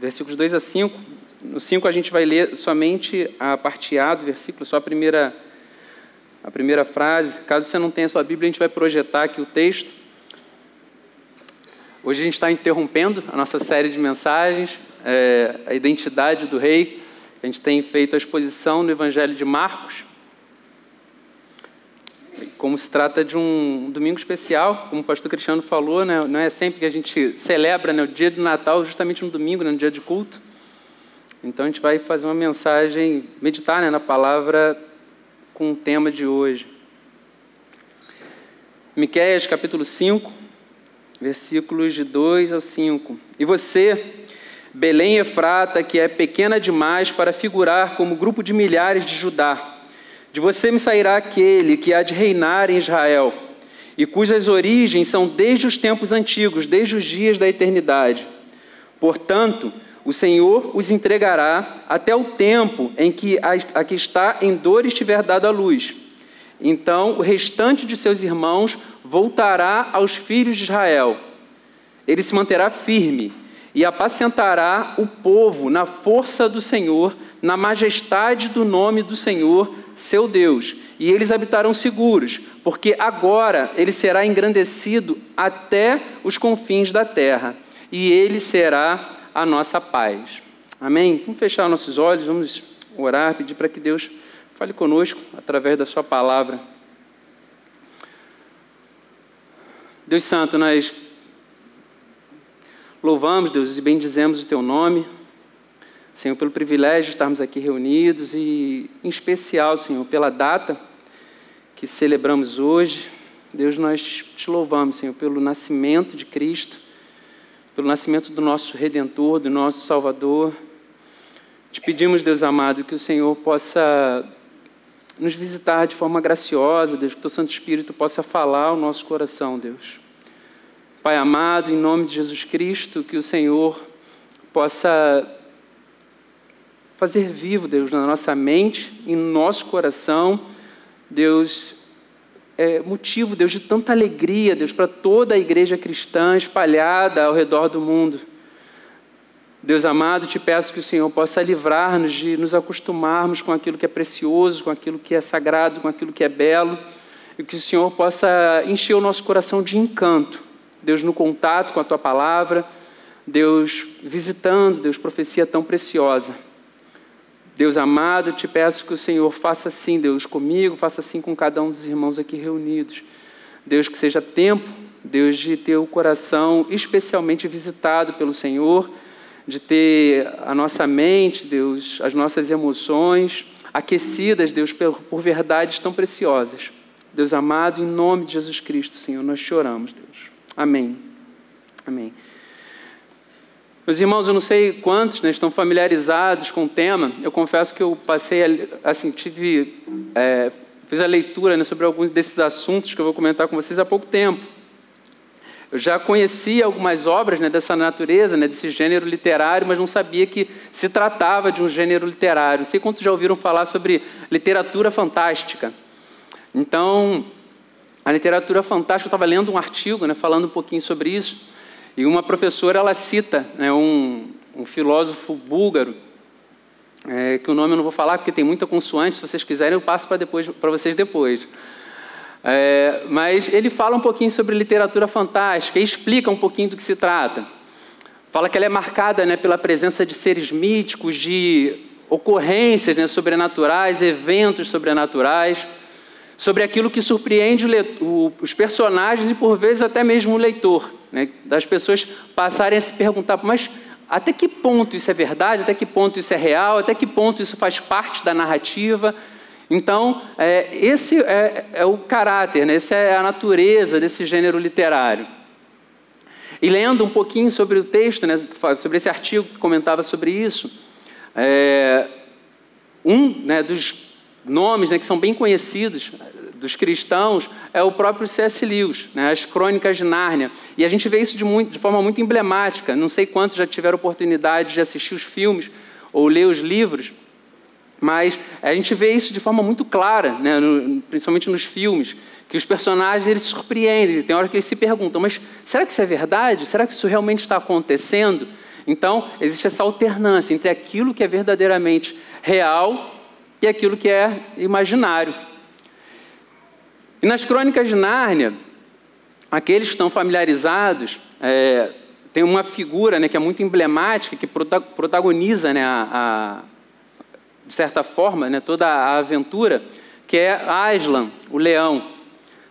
versículos 2 a 5. No 5 a gente vai ler somente a parte A do versículo, só a primeira, a primeira frase. Caso você não tenha sua Bíblia, a gente vai projetar aqui o texto. Hoje a gente está interrompendo a nossa série de mensagens, é, a identidade do rei. A gente tem feito a exposição no Evangelho de Marcos. Como se trata de um domingo especial, como o pastor Cristiano falou, né, não é sempre que a gente celebra né, o dia do Natal, justamente no domingo, né, no dia de culto. Então a gente vai fazer uma mensagem, meditar né, na palavra com o tema de hoje. Miqueias capítulo 5, versículos de 2 ao 5. E você, Belém Efrata, que é pequena demais para figurar como grupo de milhares de Judá, de você me sairá aquele que há de reinar em Israel, e cujas origens são desde os tempos antigos, desde os dias da eternidade. Portanto, o Senhor os entregará até o tempo em que a que está em dor estiver dada a luz. Então o restante de seus irmãos voltará aos filhos de Israel. Ele se manterá firme e apacentará o povo na força do Senhor, na majestade do nome do Senhor, seu Deus. E eles habitarão seguros, porque agora ele será engrandecido até os confins da terra, e ele será a nossa paz. Amém? Vamos fechar nossos olhos, vamos orar, pedir para que Deus fale conosco através da Sua palavra. Deus Santo, nós louvamos, Deus, e bendizemos o Teu nome, Senhor, pelo privilégio de estarmos aqui reunidos e, em especial, Senhor, pela data que celebramos hoje. Deus, nós te louvamos, Senhor, pelo nascimento de Cristo, pelo nascimento do nosso Redentor, do nosso Salvador. Te pedimos, Deus amado, que o Senhor possa nos visitar de forma graciosa, Deus, que o Teu Santo Espírito possa falar ao nosso coração, Deus. Pai amado, em nome de Jesus Cristo, que o Senhor possa fazer vivo, Deus, na nossa mente e no nosso coração, Deus, é motivo, Deus, de tanta alegria, Deus, para toda a igreja cristã espalhada ao redor do mundo. Deus amado, te peço que o Senhor possa livrar-nos de nos acostumarmos com aquilo que é precioso, com aquilo que é sagrado, com aquilo que é belo, e que o Senhor possa encher o nosso coração de encanto. Deus, no contato com a tua palavra, Deus visitando, Deus, profecia tão preciosa. Deus amado, te peço que o Senhor faça assim, Deus, comigo, faça assim com cada um dos irmãos aqui reunidos. Deus, que seja tempo, Deus, de ter o coração especialmente visitado pelo Senhor de ter a nossa mente, Deus, as nossas emoções aquecidas, Deus, por, verdades tão preciosas. Deus amado, em nome de Jesus Cristo, Senhor, nós choramos, Deus. Amém. Amém. Meus irmãos, eu não sei quantos né, estão familiarizados com o tema. Eu confesso que eu passei, assim, tive, é, fiz a leitura né, sobre alguns desses assuntos que eu vou comentar com vocês há pouco tempo. Eu já conhecia algumas obras né, dessa natureza, né, desse gênero literário, mas não sabia que se tratava de um gênero literário. Não sei quantos já ouviram falar sobre literatura fantástica. Então, a literatura fantástica, eu estava lendo um artigo né, falando um pouquinho sobre isso, e uma professora ela cita né, um, um filósofo búlgaro, é, que o nome eu não vou falar porque tem muita consoante, se vocês quiserem eu passo para vocês depois. É, mas ele fala um pouquinho sobre literatura fantástica e explica um pouquinho do que se trata. Fala que ela é marcada né, pela presença de seres míticos, de ocorrências né, sobrenaturais, eventos sobrenaturais, sobre aquilo que surpreende o, os personagens e, por vezes, até mesmo o leitor. Né, das pessoas passarem a se perguntar, mas até que ponto isso é verdade, até que ponto isso é real, até que ponto isso faz parte da narrativa. Então, é, esse é, é, o caráter, né? essa é a natureza desse gênero literário. E lendo um pouquinho sobre o texto, né, sobre esse artigo que comentava sobre isso, é, um né, dos nomes né, que são bem conhecidos dos cristãos é o próprio C.S. Lewis, né, as Crônicas de Nárnia. E a gente vê isso de, muito, de forma muito emblemática. Não sei quantos já tiveram oportunidade de assistir os filmes ou ler os livros, mas a gente vê isso de forma muito clara, né, no, principalmente nos filmes, que os personagens eles surpreendem, tem hora que eles se perguntam, mas será que isso é verdade? Será que isso realmente está acontecendo? Então, existe essa alternância entre aquilo que é verdadeiramente real e aquilo que é imaginário. E nas crônicas de Nárnia, aqueles que estão familiarizados, é, tem uma figura né, que é muito emblemática, que protagoniza né, a, a, de certa forma né, toda a aventura, que é Aslan, o leão.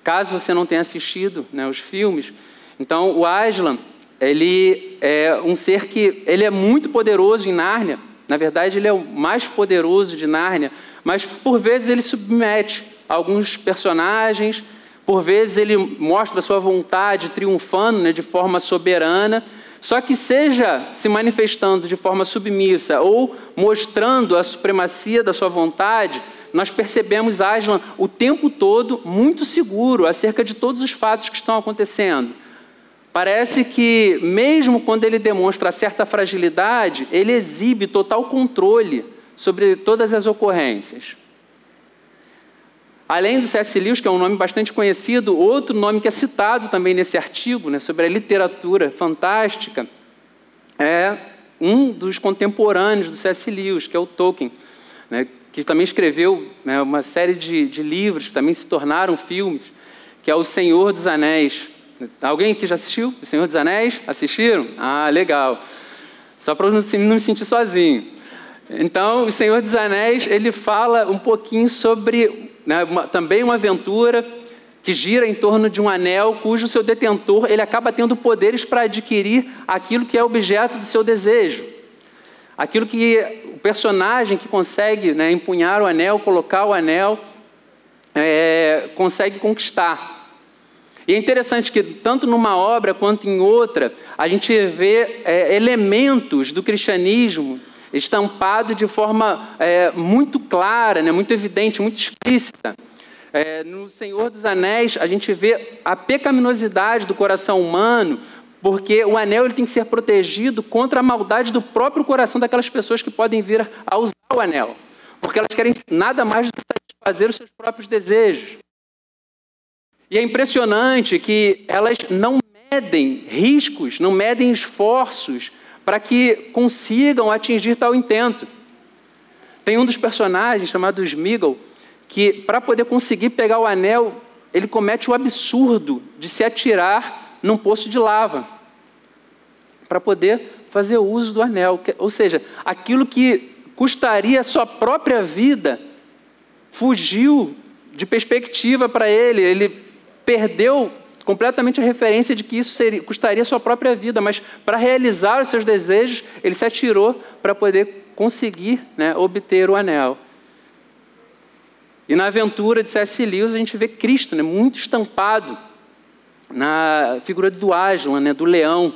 Caso você não tenha assistido né, os filmes, então o Aslan ele é um ser que ele é muito poderoso em Nárnia. Na verdade, ele é o mais poderoso de Nárnia, mas por vezes ele submete alguns personagens, por vezes ele mostra a sua vontade triunfando né, de forma soberana, só que seja se manifestando de forma submissa ou mostrando a supremacia da sua vontade, nós percebemos Aslan o tempo todo muito seguro acerca de todos os fatos que estão acontecendo. Parece que, mesmo quando ele demonstra certa fragilidade, ele exibe total controle sobre todas as ocorrências. Além do C.S. Lewis, que é um nome bastante conhecido, outro nome que é citado também nesse artigo, né, sobre a literatura fantástica, é um dos contemporâneos do C.S. Lewis, que é o Tolkien, né, que também escreveu né, uma série de, de livros que também se tornaram filmes, que é O Senhor dos Anéis. Alguém aqui já assistiu O Senhor dos Anéis? Assistiram? Ah, legal. Só para não me sentir sozinho. Então, O Senhor dos Anéis, ele fala um pouquinho sobre né, uma, também uma aventura que gira em torno de um anel cujo seu detentor ele acaba tendo poderes para adquirir aquilo que é objeto do seu desejo. Aquilo que o personagem que consegue né, empunhar o anel, colocar o anel, é, consegue conquistar. E é interessante que, tanto numa obra quanto em outra, a gente vê é, elementos do cristianismo estampado de forma é, muito clara, né, muito evidente, muito explícita. É, no Senhor dos Anéis, a gente vê a pecaminosidade do coração humano, porque o anel ele tem que ser protegido contra a maldade do próprio coração daquelas pessoas que podem vir a usar o anel, porque elas querem nada mais do que satisfazer os seus próprios desejos. E é impressionante que elas não medem riscos, não medem esforços para que consigam atingir tal intento. Tem um dos personagens chamado Smeagol que, para poder conseguir pegar o anel, ele comete o absurdo de se atirar num poço de lava para poder fazer uso do anel. Ou seja, aquilo que custaria a sua própria vida fugiu de perspectiva para ele. Ele perdeu completamente a referência de que isso seria, custaria sua própria vida, mas para realizar os seus desejos, ele se atirou para poder conseguir né, obter o anel. E na aventura de C.S. Lewis a gente vê Cristo né, muito estampado na figura do Aslan, né, do leão.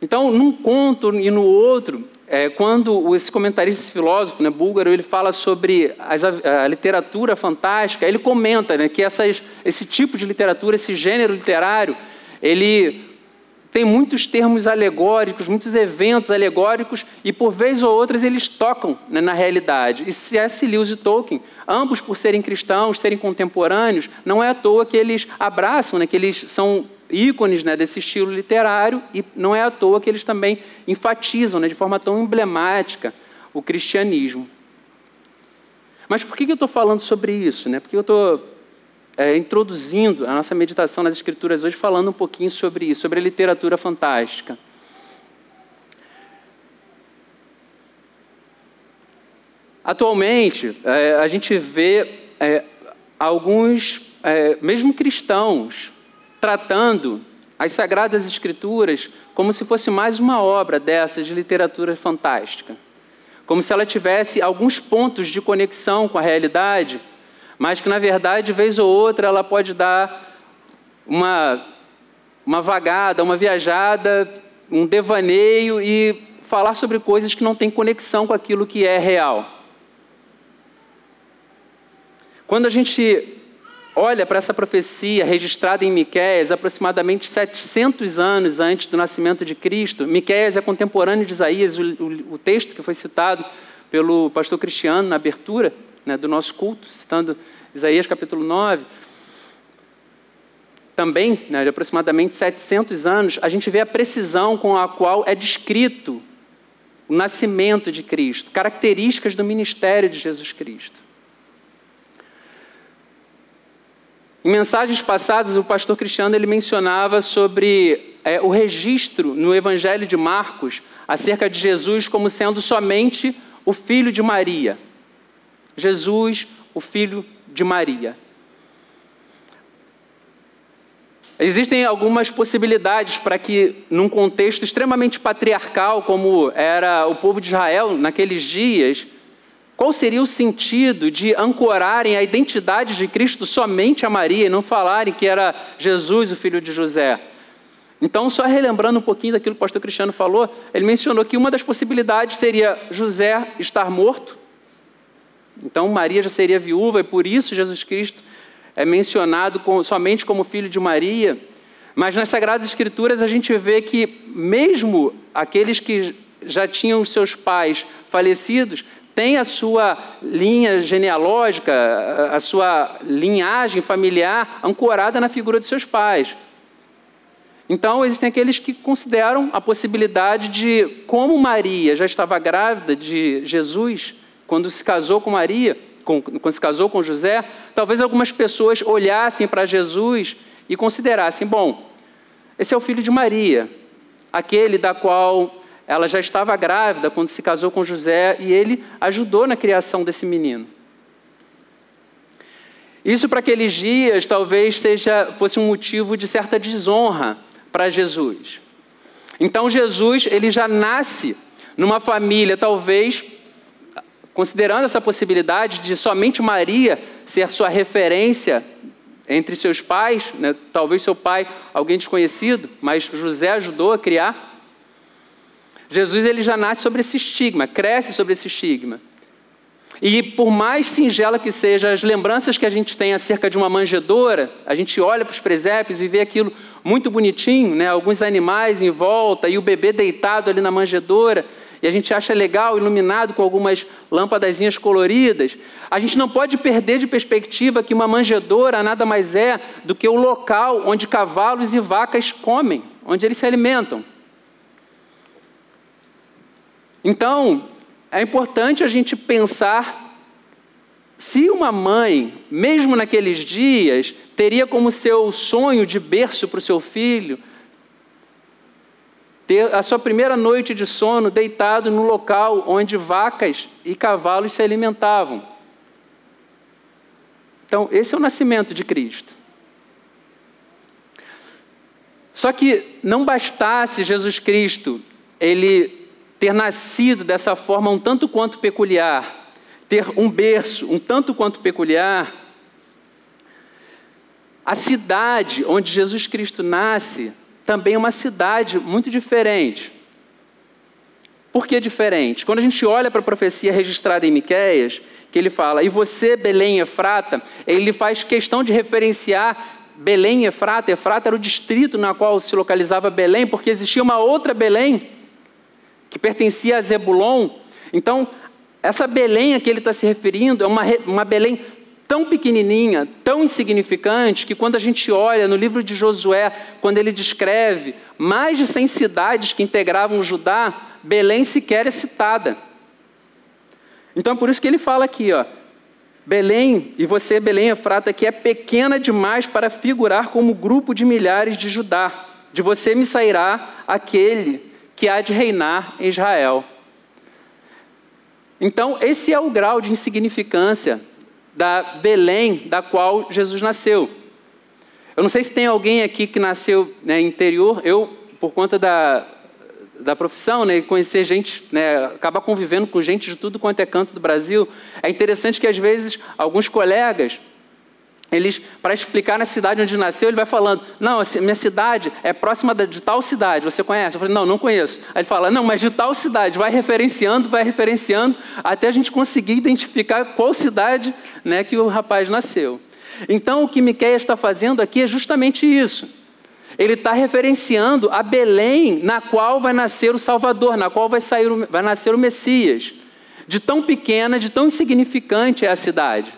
Então, num conto e no outro, é, quando esse comentarista, esse filósofo né, búlgaro, ele fala sobre as, a, literatura fantástica, ele comenta né, que essas, esse tipo de literatura, esse gênero literário, ele tem muitos termos alegóricos, muitos eventos alegóricos, e por vez ou outras eles tocam né, na realidade. E C.S. Lewis e Tolkien, ambos por serem cristãos, serem contemporâneos, não é à toa que eles abraçam, né, que eles são ícones né, desse estilo literário, e não é à toa que eles também enfatizam né, de forma tão emblemática o cristianismo. Mas por que eu estou falando sobre isso? Né? Porque eu estou é, introduzindo a nossa meditação nas Escrituras hoje, falando um pouquinho sobre isso, sobre a literatura fantástica. Atualmente, é, a gente vê é, alguns, é, mesmo cristãos, tratando as Sagradas Escrituras como se fosse mais uma obra dessas de literatura fantástica. Como se ela tivesse alguns pontos de conexão com a realidade, mas que, na verdade, vez ou outra, ela pode dar uma, uma vagada, uma viajada, um devaneio e falar sobre coisas que não têm conexão com aquilo que é real. Quando a gente olha para essa profecia registrada em Miqueias aproximadamente 700 anos antes do nascimento de Cristo. Miqueias é contemporâneo de Isaías, o, o, o texto que foi citado pelo pastor Cristiano na abertura né, do nosso culto, citando Isaías capítulo 9. também, né, de aproximadamente 700 anos, a gente vê a precisão com a qual é descrito o nascimento de Cristo, características do ministério de Jesus Cristo. Em mensagens passadas, o pastor Cristiano ele mencionava sobre é, o registro no Evangelho de Marcos acerca de Jesus como sendo somente o filho de Maria. Jesus, o filho de Maria. Existem algumas possibilidades para que, num contexto extremamente patriarcal, como era o povo de Israel naqueles dias, qual seria o sentido de ancorarem a identidade de Cristo somente a Maria e não falarem que era Jesus, o filho de José? Então, só relembrando um pouquinho daquilo que o pastor Cristiano falou, ele mencionou que uma das possibilidades seria José estar morto. Então, Maria já seria viúva e por isso Jesus Cristo é mencionado com, somente como filho de Maria, mas nas Sagradas Escrituras a gente vê que, mesmo aqueles que já tinham seus pais falecidos, têm a sua linha genealógica, a sua linhagem familiar ancorada na figura de seus pais. Então, existem aqueles que consideram a possibilidade de, como Maria já estava grávida de Jesus, quando se casou com Maria, com, quando se casou com José, talvez algumas pessoas olhassem para Jesus e considerassem: bom, esse é o filho de Maria, aquele da qual ela já estava grávida quando se casou com José e ele ajudou na criação desse menino. Isso para aqueles dias talvez seja fosse um motivo de certa desonra para Jesus. Então Jesus ele já nasce numa família talvez Considerando essa possibilidade de somente Maria ser sua referência entre seus pais, né, talvez seu pai, alguém desconhecido, mas José ajudou a criar. Jesus ele já nasce sobre esse estigma, cresce sobre esse estigma. E por mais singela que sejam as lembranças que a gente tem acerca de uma manjedoura, a gente olha para os presépios e vê aquilo muito bonitinho, né? alguns animais em volta e o bebê deitado ali na manjedoura, e a gente acha legal, iluminado com algumas lâmpadazinhas coloridas. A gente não pode perder de perspectiva que uma manjedoura nada mais é do que o local onde cavalos e vacas comem, onde eles se alimentam. Então, é importante a gente pensar se uma mãe, mesmo naqueles dias, teria como seu sonho de berço para o seu filho ter a sua primeira noite de sono deitado no local onde vacas e cavalos se alimentavam. Então, esse é o nascimento de Cristo. Só que não bastasse Jesus Cristo ele ter nascido dessa forma um tanto quanto peculiar, ter um berço um tanto quanto peculiar, a cidade onde Jesus Cristo nasce também é uma cidade muito diferente. Por que diferente? Quando a gente olha para a profecia registrada em Miqueias, que ele fala, e você, Belém Efrata, ele faz questão de referenciar Belém Efrata. Efrata era o distrito na qual se localizava Belém, porque existia uma outra Belém, que pertencia a Zebulon. Então, essa Belém a que ele está se referindo é uma, uma Belém tão pequenininha, tão insignificante, que quando a gente olha no livro de Josué, quando ele descreve mais de 100 cidades que integravam Judá, Belém sequer é citada. Então, por isso que ele fala aqui, ó, Belém, e você, Belém Efrata, que é pequena demais para figurar como grupo de milhares de Judá. De você me sairá aquele que há de reinar em Israel. Então, esse é o grau de insignificância da Belém, da qual Jesus nasceu. Eu não sei se tem alguém aqui que nasceu né, interior. Eu, por conta da, da profissão, né, conhecer gente, né, acabar convivendo com gente de tudo quanto é canto do Brasil, é interessante que às vezes alguns colegas eles, para explicar na cidade onde nasceu, ele vai falando, não, minha cidade é próxima de tal cidade, você conhece? Eu falei, não, não conheço. Aí ele fala, não, mas de tal cidade, vai referenciando, vai referenciando, até a gente conseguir identificar qual cidade né, que o rapaz nasceu. Então, o que Miqueias está fazendo aqui é justamente isso. Ele está referenciando a Belém, na qual vai nascer o Salvador, na qual vai, sair, vai nascer o Messias. De tão pequena, de tão insignificante é a cidade.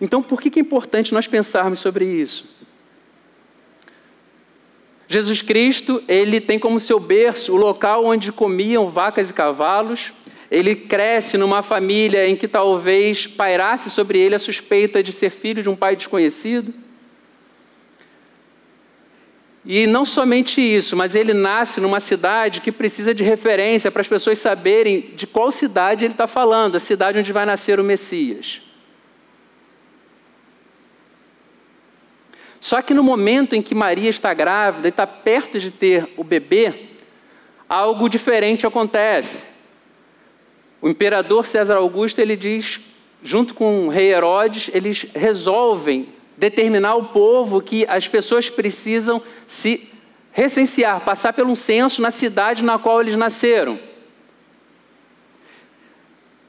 Então, por que é importante nós pensarmos sobre isso? Jesus Cristo, ele tem como seu berço o local onde comiam vacas e cavalos. Ele cresce numa família em que talvez pairasse sobre ele a suspeita de ser filho de um pai desconhecido. E não somente isso, mas ele nasce numa cidade que precisa de referência para as pessoas saberem de qual cidade ele está falando, a cidade onde vai nascer o Messias. Só que no momento em que Maria está grávida e está perto de ter o bebê, algo diferente acontece. O imperador César Augusto ele diz, junto com o rei Herodes, eles resolvem determinar ao povo que as pessoas precisam se recensear, passar pelo um censo na cidade na qual eles nasceram.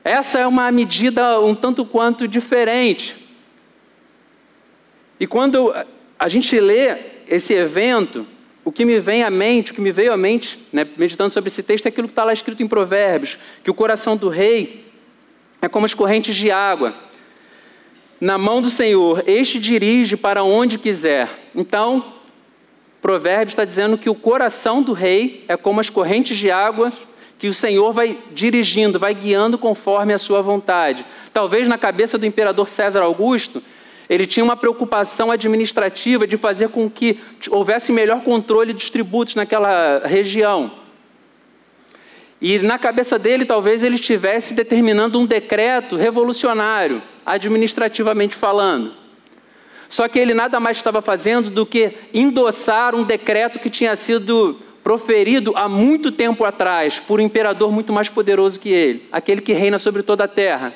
Essa é uma medida um tanto quanto diferente. E quando a gente lê esse evento, o que me vem à mente, o que me veio à mente, né, meditando sobre esse texto, é aquilo que está lá escrito em Provérbios, que o coração do rei é como as correntes de água. Na mão do Senhor, este dirige para onde quiser. Então, Provérbios está dizendo que o coração do rei é como as correntes de água que o Senhor vai dirigindo, vai guiando conforme a sua vontade. Talvez na cabeça do imperador César Augusto, ele tinha uma preocupação administrativa de fazer com que houvesse melhor controle dos tributos naquela região. E na cabeça dele, talvez ele estivesse determinando um decreto revolucionário, administrativamente falando. Só que ele nada mais estava fazendo do que endossar um decreto que tinha sido proferido há muito tempo atrás por um imperador muito mais poderoso que ele, aquele que reina sobre toda a terra.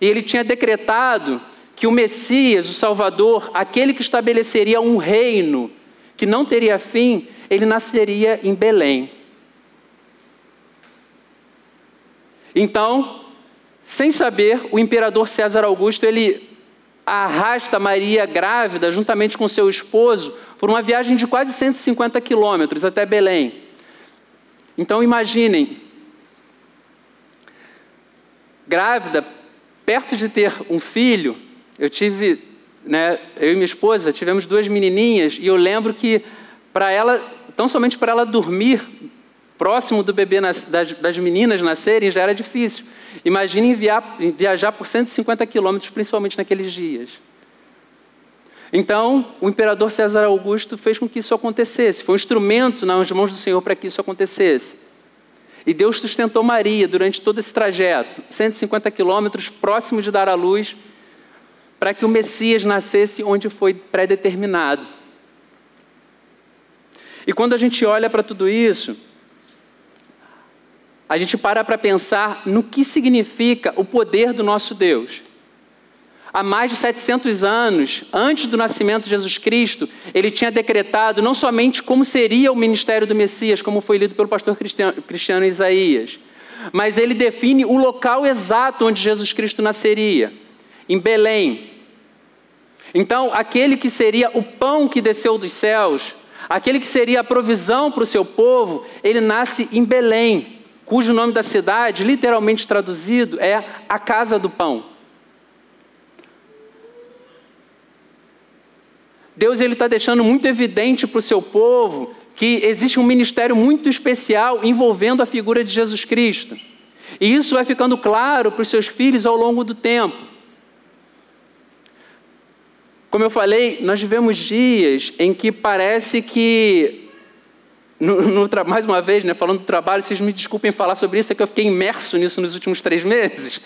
E ele tinha decretado que o Messias, o Salvador, aquele que estabeleceria um reino que não teria fim, ele nasceria em Belém. Então, sem saber, o imperador César Augusto, ele arrasta Maria grávida, juntamente com seu esposo, por uma viagem de quase 150 quilômetros até Belém. Então, imaginem, grávida, perto de ter um filho, eu tive, né, eu e minha esposa tivemos duas menininhas e eu lembro que para ela, tão somente para ela dormir próximo do bebê das, das, meninas nascerem já era difícil. Imagine enviar, viajar por 150 quilômetros, principalmente naqueles dias. Então, o imperador César Augusto fez com que isso acontecesse. Foi um instrumento nas mãos do Senhor para que isso acontecesse. E Deus sustentou Maria durante todo esse trajeto, 150 quilômetros, próximo de dar à luz para que o Messias nascesse onde foi predeterminado. E quando a gente olha para tudo isso, a gente para para pensar no que significa o poder do nosso Deus. Há mais de 700 anos, antes do nascimento de Jesus Cristo, ele tinha decretado não somente como seria o ministério do Messias, como foi lido pelo pastor cristiano, cristiano Isaías, mas ele define o local exato onde Jesus Cristo nasceria em Belém. Então, aquele que seria o pão que desceu dos céus, aquele que seria a provisão para o seu povo, ele nasce em Belém, cujo nome da cidade, literalmente traduzido, é a casa do pão. Deus ele está deixando muito evidente para o seu povo que existe um ministério muito especial envolvendo a figura de Jesus Cristo. E isso vai ficando claro para os seus filhos ao longo do tempo. Como eu falei, nós vivemos dias em que parece que, no, no, mais uma vez, né, falando do trabalho, vocês me desculpem falar sobre isso, é que eu fiquei imerso nisso nos últimos três meses.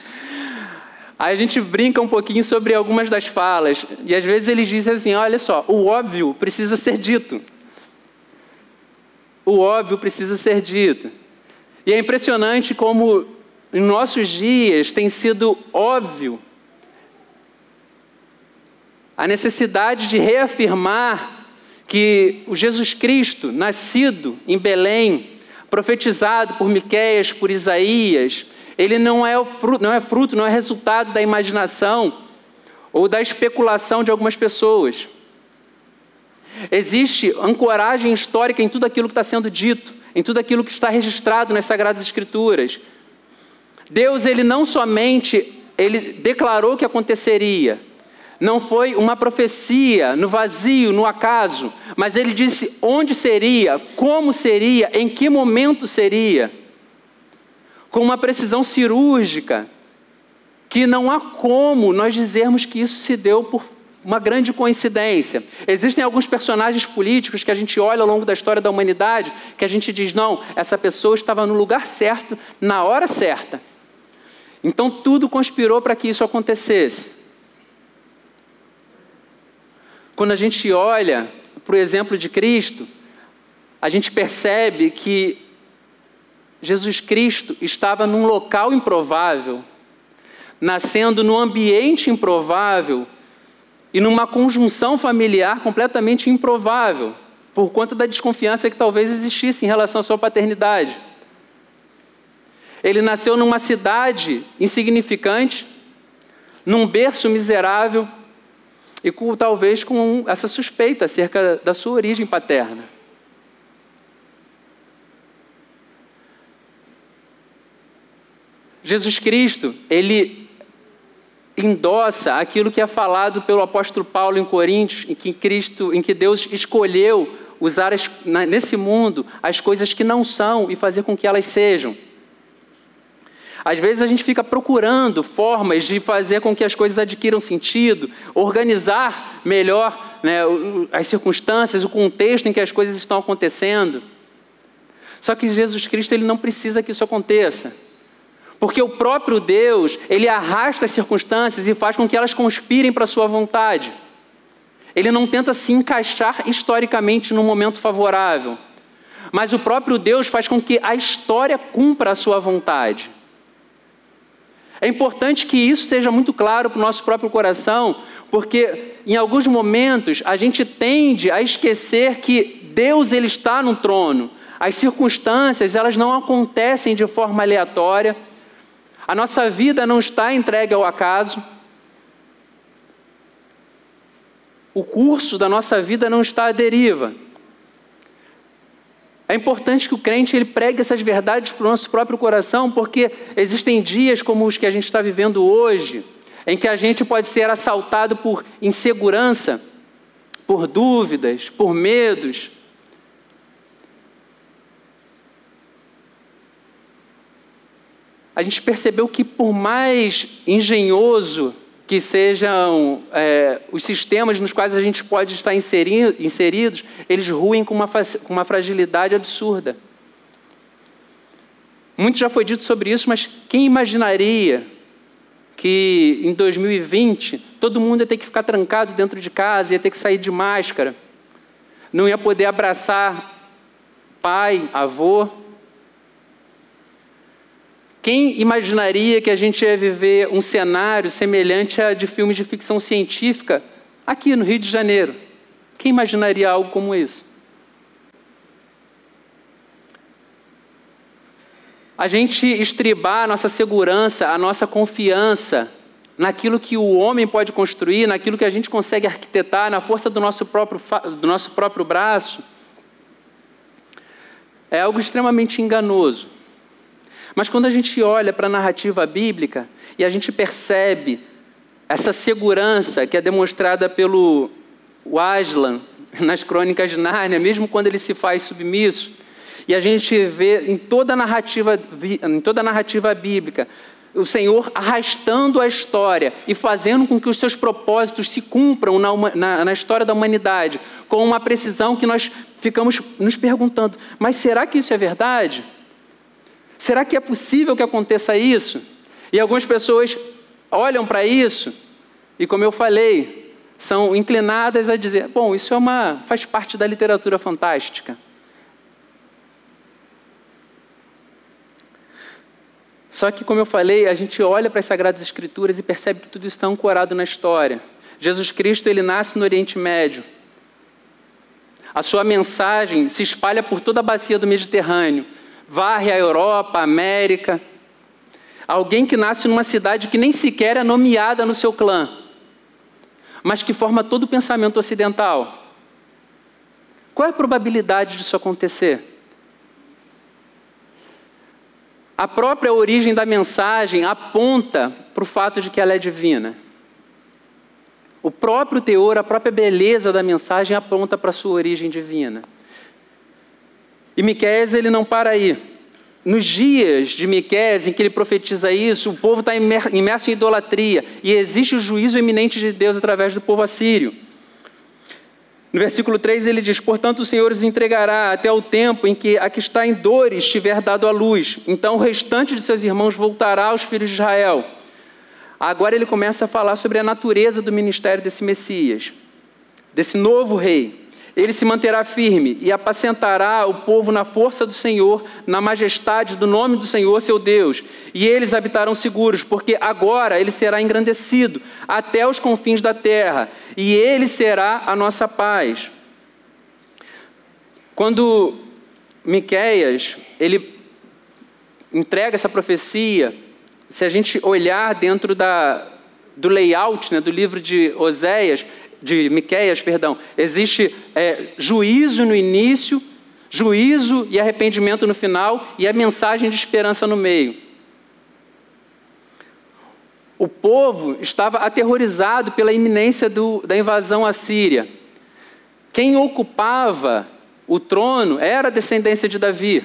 Aí a gente brinca um pouquinho sobre algumas das falas, e às vezes eles dizem assim: olha só, o óbvio precisa ser dito. O óbvio precisa ser dito. E é impressionante como em nossos dias tem sido óbvio a necessidade de reafirmar que o Jesus Cristo, nascido em Belém, profetizado por Miqueias, por Isaías, ele não é, fruto, não é fruto, não é resultado da imaginação ou da especulação de algumas pessoas. Existe ancoragem histórica em tudo aquilo que está sendo dito, em tudo aquilo que está registrado nas Sagradas Escrituras. Deus, ele não somente ele declarou que aconteceria, não foi uma profecia no vazio, no acaso, mas ele disse onde seria, como seria, em que momento seria, com uma precisão cirúrgica, que não há como nós dizermos que isso se deu por uma grande coincidência. Existem alguns personagens políticos que a gente olha ao longo da história da humanidade que a gente diz: não, essa pessoa estava no lugar certo, na hora certa. Então tudo conspirou para que isso acontecesse. Quando a gente olha para o exemplo de Cristo, a gente percebe que Jesus Cristo estava num local improvável, nascendo num ambiente improvável, e numa conjunção familiar completamente improvável, por conta da desconfiança que talvez existisse em relação à sua paternidade. Ele nasceu numa cidade insignificante, num berço miserável e com, talvez com essa suspeita acerca da sua origem paterna. Jesus Cristo, ele endossa aquilo que é falado pelo apóstolo Paulo em Coríntios, em que Cristo, em que Deus escolheu usar as, nesse mundo as coisas que não são e fazer com que elas sejam. Às vezes a gente fica procurando formas de fazer com que as coisas adquiram sentido, organizar melhor né, as circunstâncias, o contexto em que as coisas estão acontecendo. Só que Jesus Cristo ele não precisa que isso aconteça. Porque o próprio Deus, ele arrasta as circunstâncias e faz com que elas conspirem para a sua vontade. Ele não tenta se encaixar historicamente num momento favorável. Mas o próprio Deus faz com que a história cumpra a sua vontade. É importante que isso seja muito claro para o nosso próprio coração, porque em alguns momentos a gente tende a esquecer que Deus ele está no trono. As circunstâncias, elas não acontecem de forma aleatória a nossa vida não está entregue ao acaso. O curso da nossa vida não está à deriva. É importante que o crente ele pregue essas verdades para o nosso próprio coração, porque existem dias como os que a gente está vivendo hoje, em que a gente pode ser assaltado por insegurança, por dúvidas, por medos, a gente percebeu que, por mais engenhoso que sejam é, os sistemas nos quais a gente pode estar inserido, inseridos, eles ruem com uma, com uma fragilidade absurda. Muito já foi dito sobre isso, mas quem imaginaria que em 2020 todo mundo ia ter que ficar trancado dentro de casa, ia ter que sair de máscara, não ia poder abraçar pai, avô, quem imaginaria que a gente ia viver um cenário semelhante a de filmes de ficção científica aqui no Rio de Janeiro? Quem imaginaria algo como isso? A gente estribar a nossa segurança, a nossa confiança naquilo que o homem pode construir, naquilo que a gente consegue arquitetar, na força do nosso próprio, do nosso próprio braço, é algo extremamente enganoso. Mas quando a gente olha para a narrativa bíblica e a gente percebe essa segurança que é demonstrada pelo Aslan nas crônicas de Nárnia, mesmo quando ele se faz submisso, e a gente vê em toda a narrativa, em toda a narrativa bíblica o Senhor arrastando a história e fazendo com que os seus propósitos se cumpram na, na, na, história da humanidade, com uma precisão que nós ficamos nos perguntando: mas será que isso é verdade? Será que é possível que aconteça isso? E algumas pessoas olham para isso e, como eu falei, são inclinadas a dizer: bom, isso é uma, faz parte da literatura fantástica. Só que, como eu falei, a gente olha para as Sagradas Escrituras e percebe que tudo está ancorado na história. Jesus Cristo ele nasce no Oriente Médio. A sua mensagem se espalha por toda a bacia do Mediterrâneo varre a Europa, a América. Alguém que nasce numa cidade que nem sequer é nomeada no seu clã, mas que forma todo o pensamento ocidental. Qual é a probabilidade disso acontecer? A própria origem da mensagem aponta para o fato de que ela é divina. O próprio teor, a própria beleza da mensagem aponta para a sua origem divina. E Miqueias ele não para aí. Nos dias de Miqueias em que ele profetiza isso, o povo está imerso em idolatria e existe o juízo eminente de Deus através do povo assírio. No versículo 3 ele diz: Portanto, o Senhor os entregará até o tempo em que a que está em dores tiver dado a luz. Então o restante de seus irmãos voltará aos filhos de Israel. Agora ele começa a falar sobre a natureza do ministério desse Messias, desse novo rei. Ele se manterá firme e apacentará o povo na força do Senhor, na majestade do nome do Senhor, seu Deus. E eles habitarão seguros, porque agora ele será engrandecido até os confins da terra, e ele será a nossa paz. Quando Miqueias, ele entrega essa profecia, se a gente olhar dentro da, do layout né, do livro de Oséias, de Miqueias, perdão, existe é, juízo no início, juízo e arrependimento no final e a mensagem de esperança no meio. O povo estava aterrorizado pela iminência do, da invasão assíria. Quem ocupava o trono era a descendência de Davi.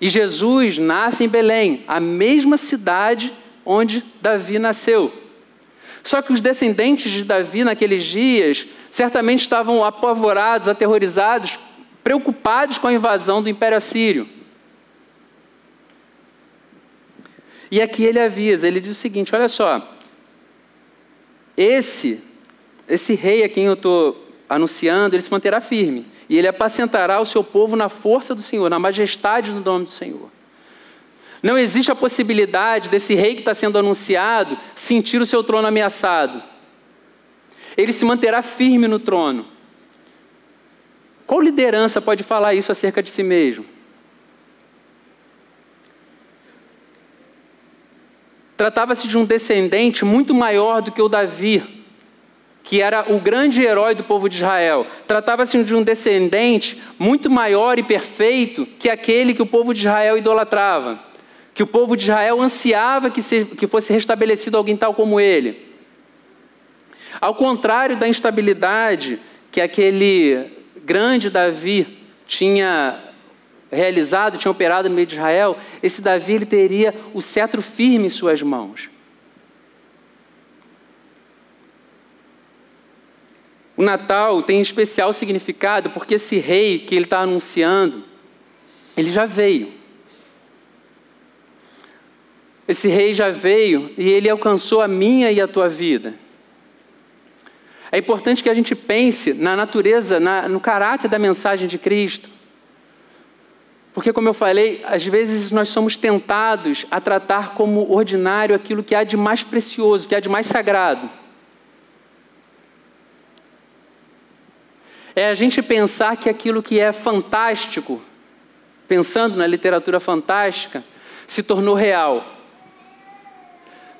E Jesus nasce em Belém, a mesma cidade onde Davi nasceu. Só que os descendentes de Davi naqueles dias certamente estavam apavorados, aterrorizados, preocupados com a invasão do Império Assírio. E aqui ele avisa, ele diz o seguinte: olha só, esse, esse rei a quem eu estou anunciando, ele se manterá firme, e ele apacentará o seu povo na força do Senhor, na majestade do nome do Senhor. Não existe a possibilidade desse rei que está sendo anunciado sentir o seu trono ameaçado. Ele se manterá firme no trono. Qual liderança pode falar isso acerca de si mesmo? Tratava-se de um descendente muito maior do que o Davi, que era o grande herói do povo de Israel. Tratava-se de um descendente muito maior e perfeito que aquele que o povo de Israel idolatrava que o povo de Israel ansiava que, se, que fosse restabelecido alguém tal como ele. Ao contrário da instabilidade que aquele grande Davi tinha realizado, tinha operado no meio de Israel, esse Davi ele teria o cetro firme em suas mãos. O Natal tem especial significado porque esse rei que ele está anunciando, ele já veio. Esse rei já veio e ele alcançou a minha e a tua vida. É importante que a gente pense na natureza, na, no caráter da mensagem de Cristo. Porque, como eu falei, às vezes nós somos tentados a tratar como ordinário aquilo que há de mais precioso, que há de mais sagrado. É a gente pensar que aquilo que é fantástico, pensando na literatura fantástica, se tornou real.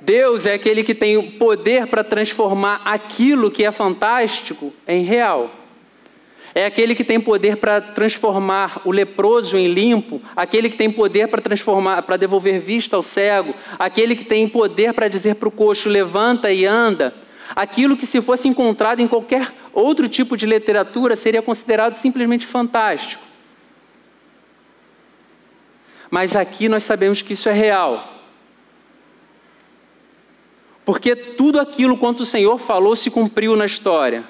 Deus é aquele que tem o poder para transformar aquilo que é fantástico em real. É aquele que tem poder para transformar o leproso em limpo, aquele que tem poder para transformar, para devolver vista ao cego, aquele que tem poder para dizer para o coxo levanta e anda. Aquilo que se fosse encontrado em qualquer outro tipo de literatura seria considerado simplesmente fantástico. Mas aqui nós sabemos que isso é real. Porque tudo aquilo quanto o Senhor falou se cumpriu na história.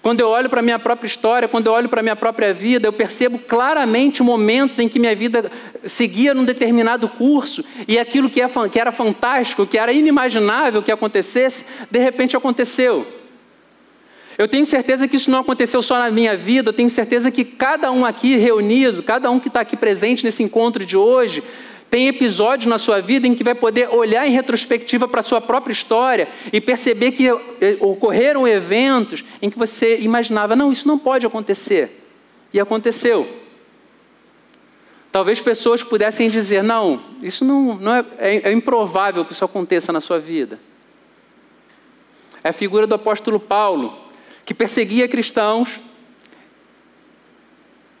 Quando eu olho para a minha própria história, quando eu olho para a minha própria vida, eu percebo claramente momentos em que minha vida seguia num determinado curso e aquilo que é era fantástico, que era inimaginável que acontecesse, de repente aconteceu. Eu tenho certeza que isso não aconteceu só na minha vida, eu tenho certeza que cada um aqui reunido, cada um que está aqui presente nesse encontro de hoje, tem episódios na sua vida em que vai poder olhar em retrospectiva para a sua própria história e perceber que eh, ocorreram eventos em que você imaginava, não, isso não pode acontecer. E aconteceu. Talvez pessoas pudessem dizer, não, isso não, não é, é, é improvável que isso aconteça na sua vida. É a figura do apóstolo Paulo, que perseguia cristãos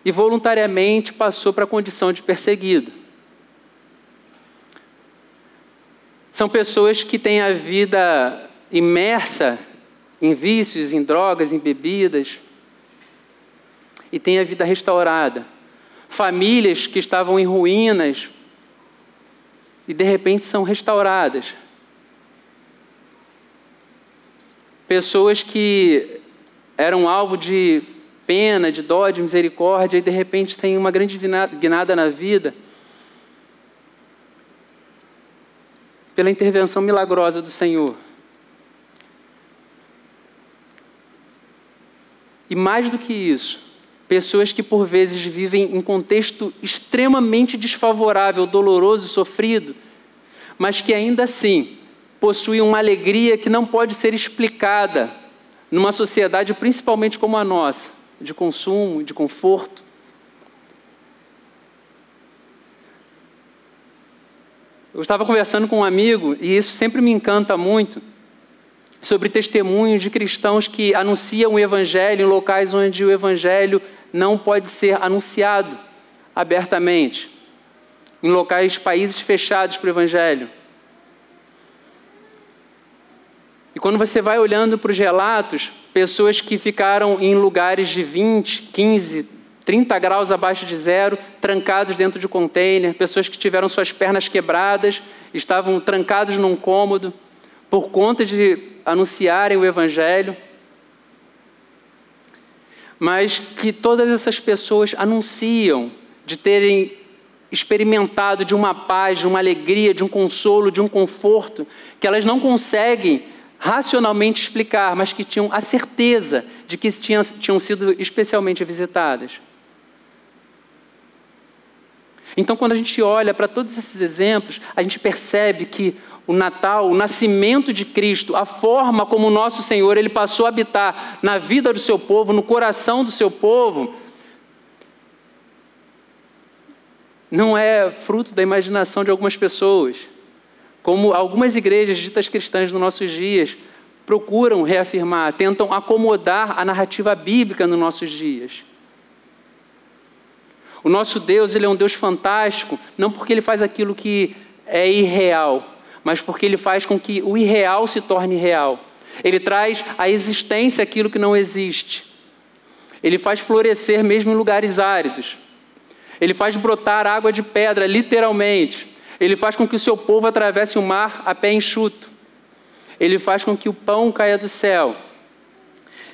e voluntariamente passou para a condição de perseguido. São pessoas que têm a vida imersa em vícios, em drogas, em bebidas, e tem a vida restaurada. Famílias que estavam em ruínas e de repente são restauradas. Pessoas que eram alvo de pena, de dó, de misericórdia, e de repente têm uma grande guinada na vida pela intervenção milagrosa do Senhor. E mais do que isso, pessoas que por vezes vivem em contexto extremamente desfavorável, doloroso e sofrido, mas que ainda assim possuem uma alegria que não pode ser explicada numa sociedade principalmente como a nossa, de consumo, de conforto. Eu estava conversando com um amigo, e isso sempre me encanta muito, sobre testemunhos de cristãos que anunciam o Evangelho em locais onde o Evangelho não pode ser anunciado abertamente, em locais, países fechados para o Evangelho. E quando você vai olhando para os relatos, pessoas que ficaram em lugares de 20, 15, 30 graus abaixo de zero, trancados dentro de container, pessoas que tiveram suas pernas quebradas, estavam trancados num cômodo por conta de anunciarem o Evangelho. Mas que todas essas pessoas anunciam de terem experimentado de uma paz, de uma alegria, de um consolo, de um conforto, que elas não conseguem racionalmente explicar, mas que tinham a certeza de que tinham, tinham sido especialmente visitadas. Então, quando a gente olha para todos esses exemplos, a gente percebe que o Natal, o nascimento de Cristo, a forma como o nosso Senhor ele passou a habitar na vida do seu povo, no coração do seu povo, não é fruto da imaginação de algumas pessoas como algumas igrejas ditas cristãs nos nossos dias procuram reafirmar, tentam acomodar a narrativa bíblica nos nossos dias. O nosso Deus, ele é um Deus fantástico, não porque ele faz aquilo que é irreal, mas porque ele faz com que o irreal se torne real. Ele traz à existência aquilo que não existe. Ele faz florescer mesmo em lugares áridos. Ele faz brotar água de pedra, literalmente. Ele faz com que o seu povo atravesse o mar a pé enxuto. Ele faz com que o pão caia do céu.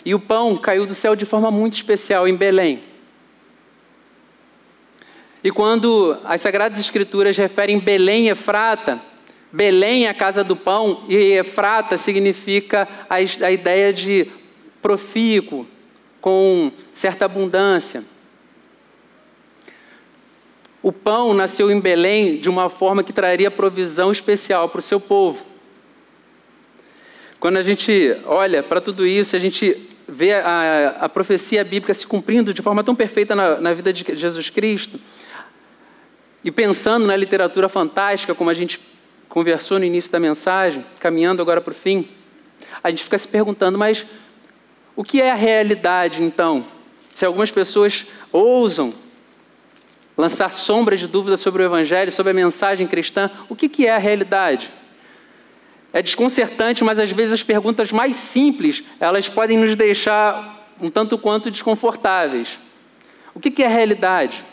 E o pão caiu do céu de forma muito especial em Belém. E quando as Sagradas Escrituras referem Belém e Efrata, Belém é a casa do pão e Efrata significa a, a ideia de profícuo, com certa abundância. O pão nasceu em Belém de uma forma que traria provisão especial para o seu povo. Quando a gente olha para tudo isso, a gente vê a, a, profecia bíblica se cumprindo de forma tão perfeita na, na vida de Jesus Cristo, e pensando na literatura fantástica, como a gente conversou no início da mensagem, caminhando agora para o fim, a gente fica se perguntando, mas o que é a realidade então? Se algumas pessoas ousam lançar sombras de dúvida sobre o Evangelho, sobre a mensagem cristã, o que, que é a realidade? É desconcertante, mas às vezes as perguntas mais simples, elas podem nos deixar um tanto quanto desconfortáveis. O que, que é a realidade?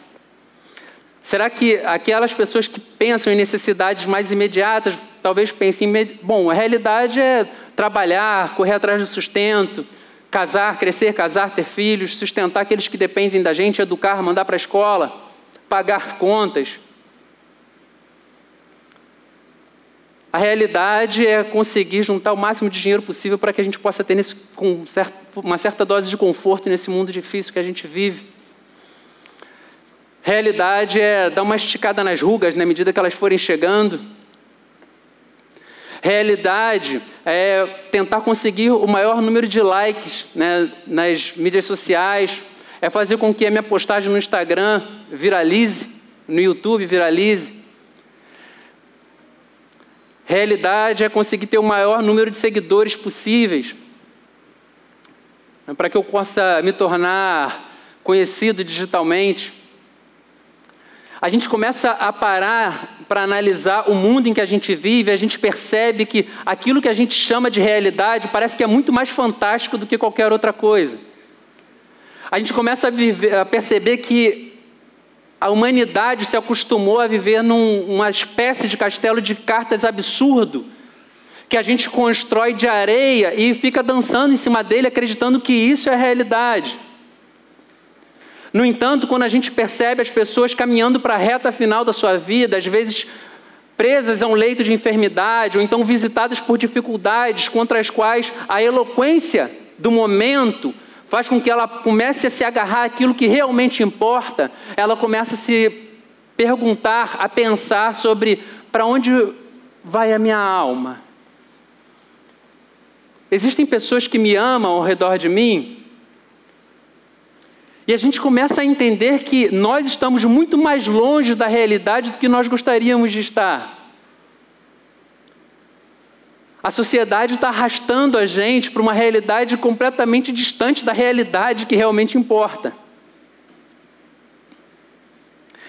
Será que aquelas pessoas que pensam em necessidades mais imediatas, talvez pensem, bom, a realidade é trabalhar, correr atrás do sustento, casar, crescer, casar, ter filhos, sustentar aqueles que dependem da gente, educar, mandar para a escola pagar contas. A realidade é conseguir juntar o máximo de dinheiro possível para que a gente possa ter nesse, uma certa dose de conforto nesse mundo difícil que a gente vive. Realidade é dar uma esticada nas rugas na medida que elas forem chegando. Realidade é tentar conseguir o maior número de likes né, nas mídias sociais, é fazer com que a minha postagem no Instagram viralize, no YouTube viralize. Realidade é conseguir ter o maior número de seguidores possíveis, para que eu possa me tornar conhecido digitalmente. A gente começa a parar para analisar o mundo em que a gente vive, a gente percebe que aquilo que a gente chama de realidade parece que é muito mais fantástico do que qualquer outra coisa. A gente começa a, viver, a perceber que a humanidade se acostumou a viver numa espécie de castelo de cartas absurdo, que a gente constrói de areia e fica dançando em cima dele, acreditando que isso é a realidade. No entanto, quando a gente percebe as pessoas caminhando para a reta final da sua vida, às vezes presas a um leito de enfermidade, ou então visitadas por dificuldades contra as quais a eloquência do momento faz com que ela comece a se agarrar àquilo que realmente importa, ela começa a se perguntar, a pensar sobre para onde vai a minha alma. Existem pessoas que me amam ao redor de mim, e a gente começa a entender que nós estamos muito mais longe da realidade do que nós gostaríamos de estar. A sociedade está arrastando a gente para uma realidade completamente distante da realidade que realmente importa.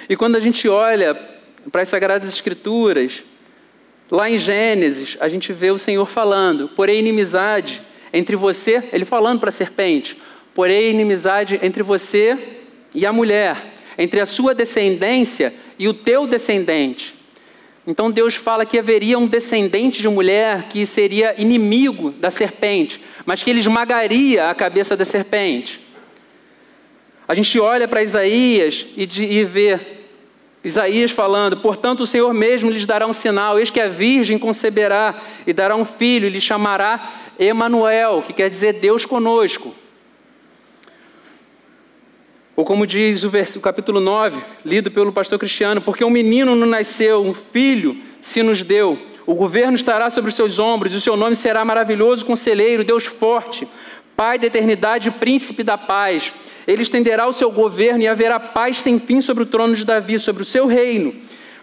E quando a gente olha para as Sagradas Escrituras, lá em Gênesis, a gente vê o Senhor falando: porém, inimizade entre você, ele falando para a serpente, porém inimizade entre você e a mulher, entre a sua descendência e o teu descendente. Então Deus fala que haveria um descendente de mulher que seria inimigo da serpente, mas que ele esmagaria a cabeça da serpente. A gente olha para Isaías e, de, e vê Isaías falando: Portanto, o Senhor mesmo lhes dará um sinal, eis que a virgem conceberá e dará um filho, e lhe chamará Emanuel, que quer dizer Deus conosco. Ou como diz o, vers... o capítulo 9, lido pelo pastor Cristiano, porque um menino não nasceu, um filho se nos deu. O governo estará sobre os seus ombros, e o seu nome será maravilhoso conselheiro, Deus forte, Pai da eternidade príncipe da paz. Ele estenderá o seu governo e haverá paz sem fim sobre o trono de Davi, sobre o seu reino,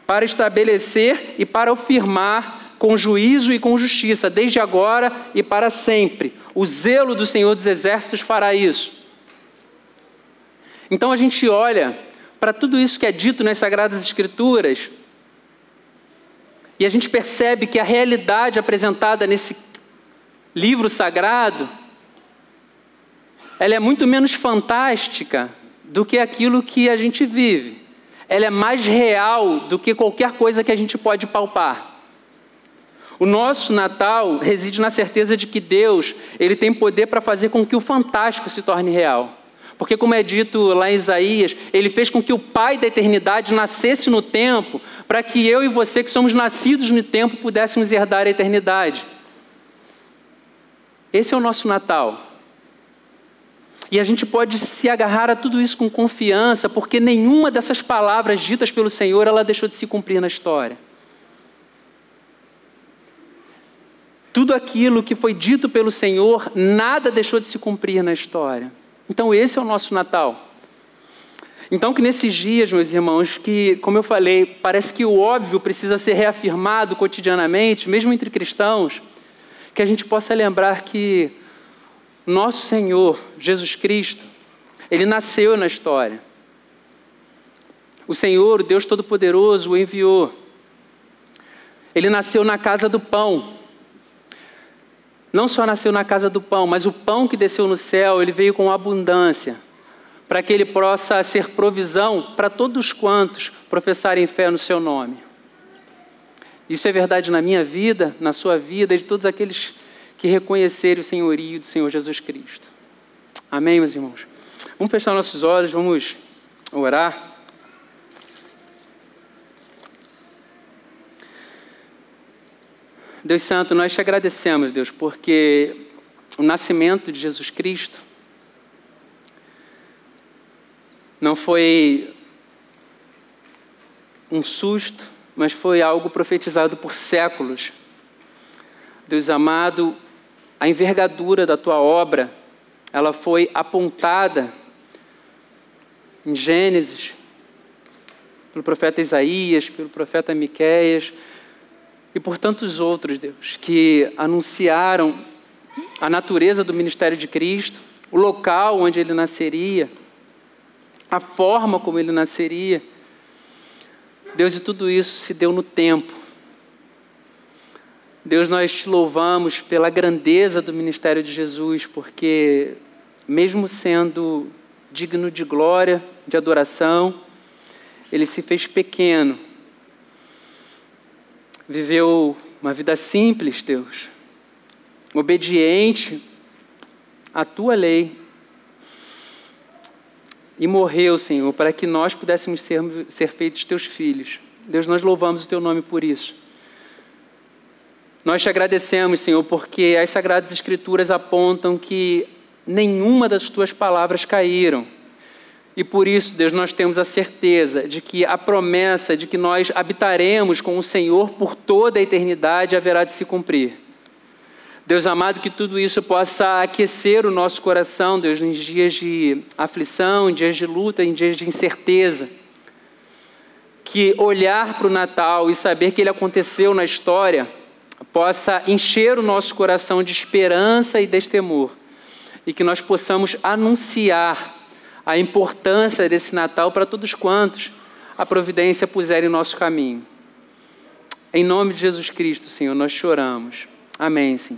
para estabelecer e para afirmar com juízo e com justiça, desde agora e para sempre. O zelo do Senhor dos Exércitos fará isso. Então a gente olha para tudo isso que é dito nas Sagradas Escrituras e a gente percebe que a realidade apresentada nesse livro sagrado ela é muito menos fantástica do que aquilo que a gente vive. Ela é mais real do que qualquer coisa que a gente pode palpar. O nosso Natal reside na certeza de que Deus, ele tem poder para fazer com que o fantástico se torne real. Porque, como é dito lá em Isaías, ele fez com que o Pai da eternidade nascesse no tempo, para que eu e você, que somos nascidos no tempo, pudéssemos herdar a eternidade. Esse é o nosso Natal. E a gente pode se agarrar a tudo isso com confiança, porque nenhuma dessas palavras ditas pelo Senhor, ela deixou de se cumprir na história. Tudo aquilo que foi dito pelo Senhor, nada deixou de se cumprir na história. Então, esse é o nosso Natal. Então, que nesses dias, meus irmãos, que, como eu falei, parece que o óbvio precisa ser reafirmado cotidianamente, mesmo entre cristãos, que a gente possa lembrar que nosso Senhor, Jesus Cristo, ele nasceu na história. O Senhor, o Deus Todo-Poderoso, o enviou. Ele nasceu na casa do pão não só nasceu na casa do pão, mas o pão que desceu no céu, ele veio com abundância, para que ele possa ser provisão para todos quantos professarem fé no seu nome. Isso é verdade na minha vida, na sua vida e de todos aqueles que reconhecerem o senhorio do Senhor Jesus Cristo. Amém, meus irmãos? Vamos fechar nossos olhos, vamos orar. Deus Santo, nós te agradecemos, Deus, porque o nascimento de Jesus Cristo não foi um susto, mas foi algo profetizado por séculos. Deus amado, a envergadura da tua obra, ela foi apontada em Gênesis, pelo profeta Isaías, pelo profeta Miqueias, e por tantos outros, Deus, que anunciaram a natureza do ministério de Cristo, o local onde ele nasceria, a forma como ele nasceria. Deus, e tudo isso se deu no tempo. Deus, nós te louvamos pela grandeza do ministério de Jesus, porque, mesmo sendo digno de glória, de adoração, ele se fez pequeno, viveu uma vida simples, Deus, obediente à tua lei, e morreu, Senhor, para que nós pudéssemos ser, ser feitos teus filhos. Deus, nós louvamos o teu nome por isso. Nós te agradecemos, Senhor, porque as Sagradas Escrituras apontam que nenhuma das tuas palavras caíram. E por isso, Deus, nós temos a certeza de que a promessa de que nós habitaremos com o Senhor por toda a eternidade haverá de se cumprir. Deus amado, que tudo isso possa aquecer o nosso coração, Deus, em dias de aflição, em dias de luta, em dias de incerteza. Que olhar para o Natal e saber que ele aconteceu na história possa encher o nosso coração de esperança e destemor, e que nós possamos anunciar a importância desse Natal para todos quantos a providência puser em nosso caminho. Em nome de Jesus Cristo, Senhor, nós choramos. Amém, Senhor.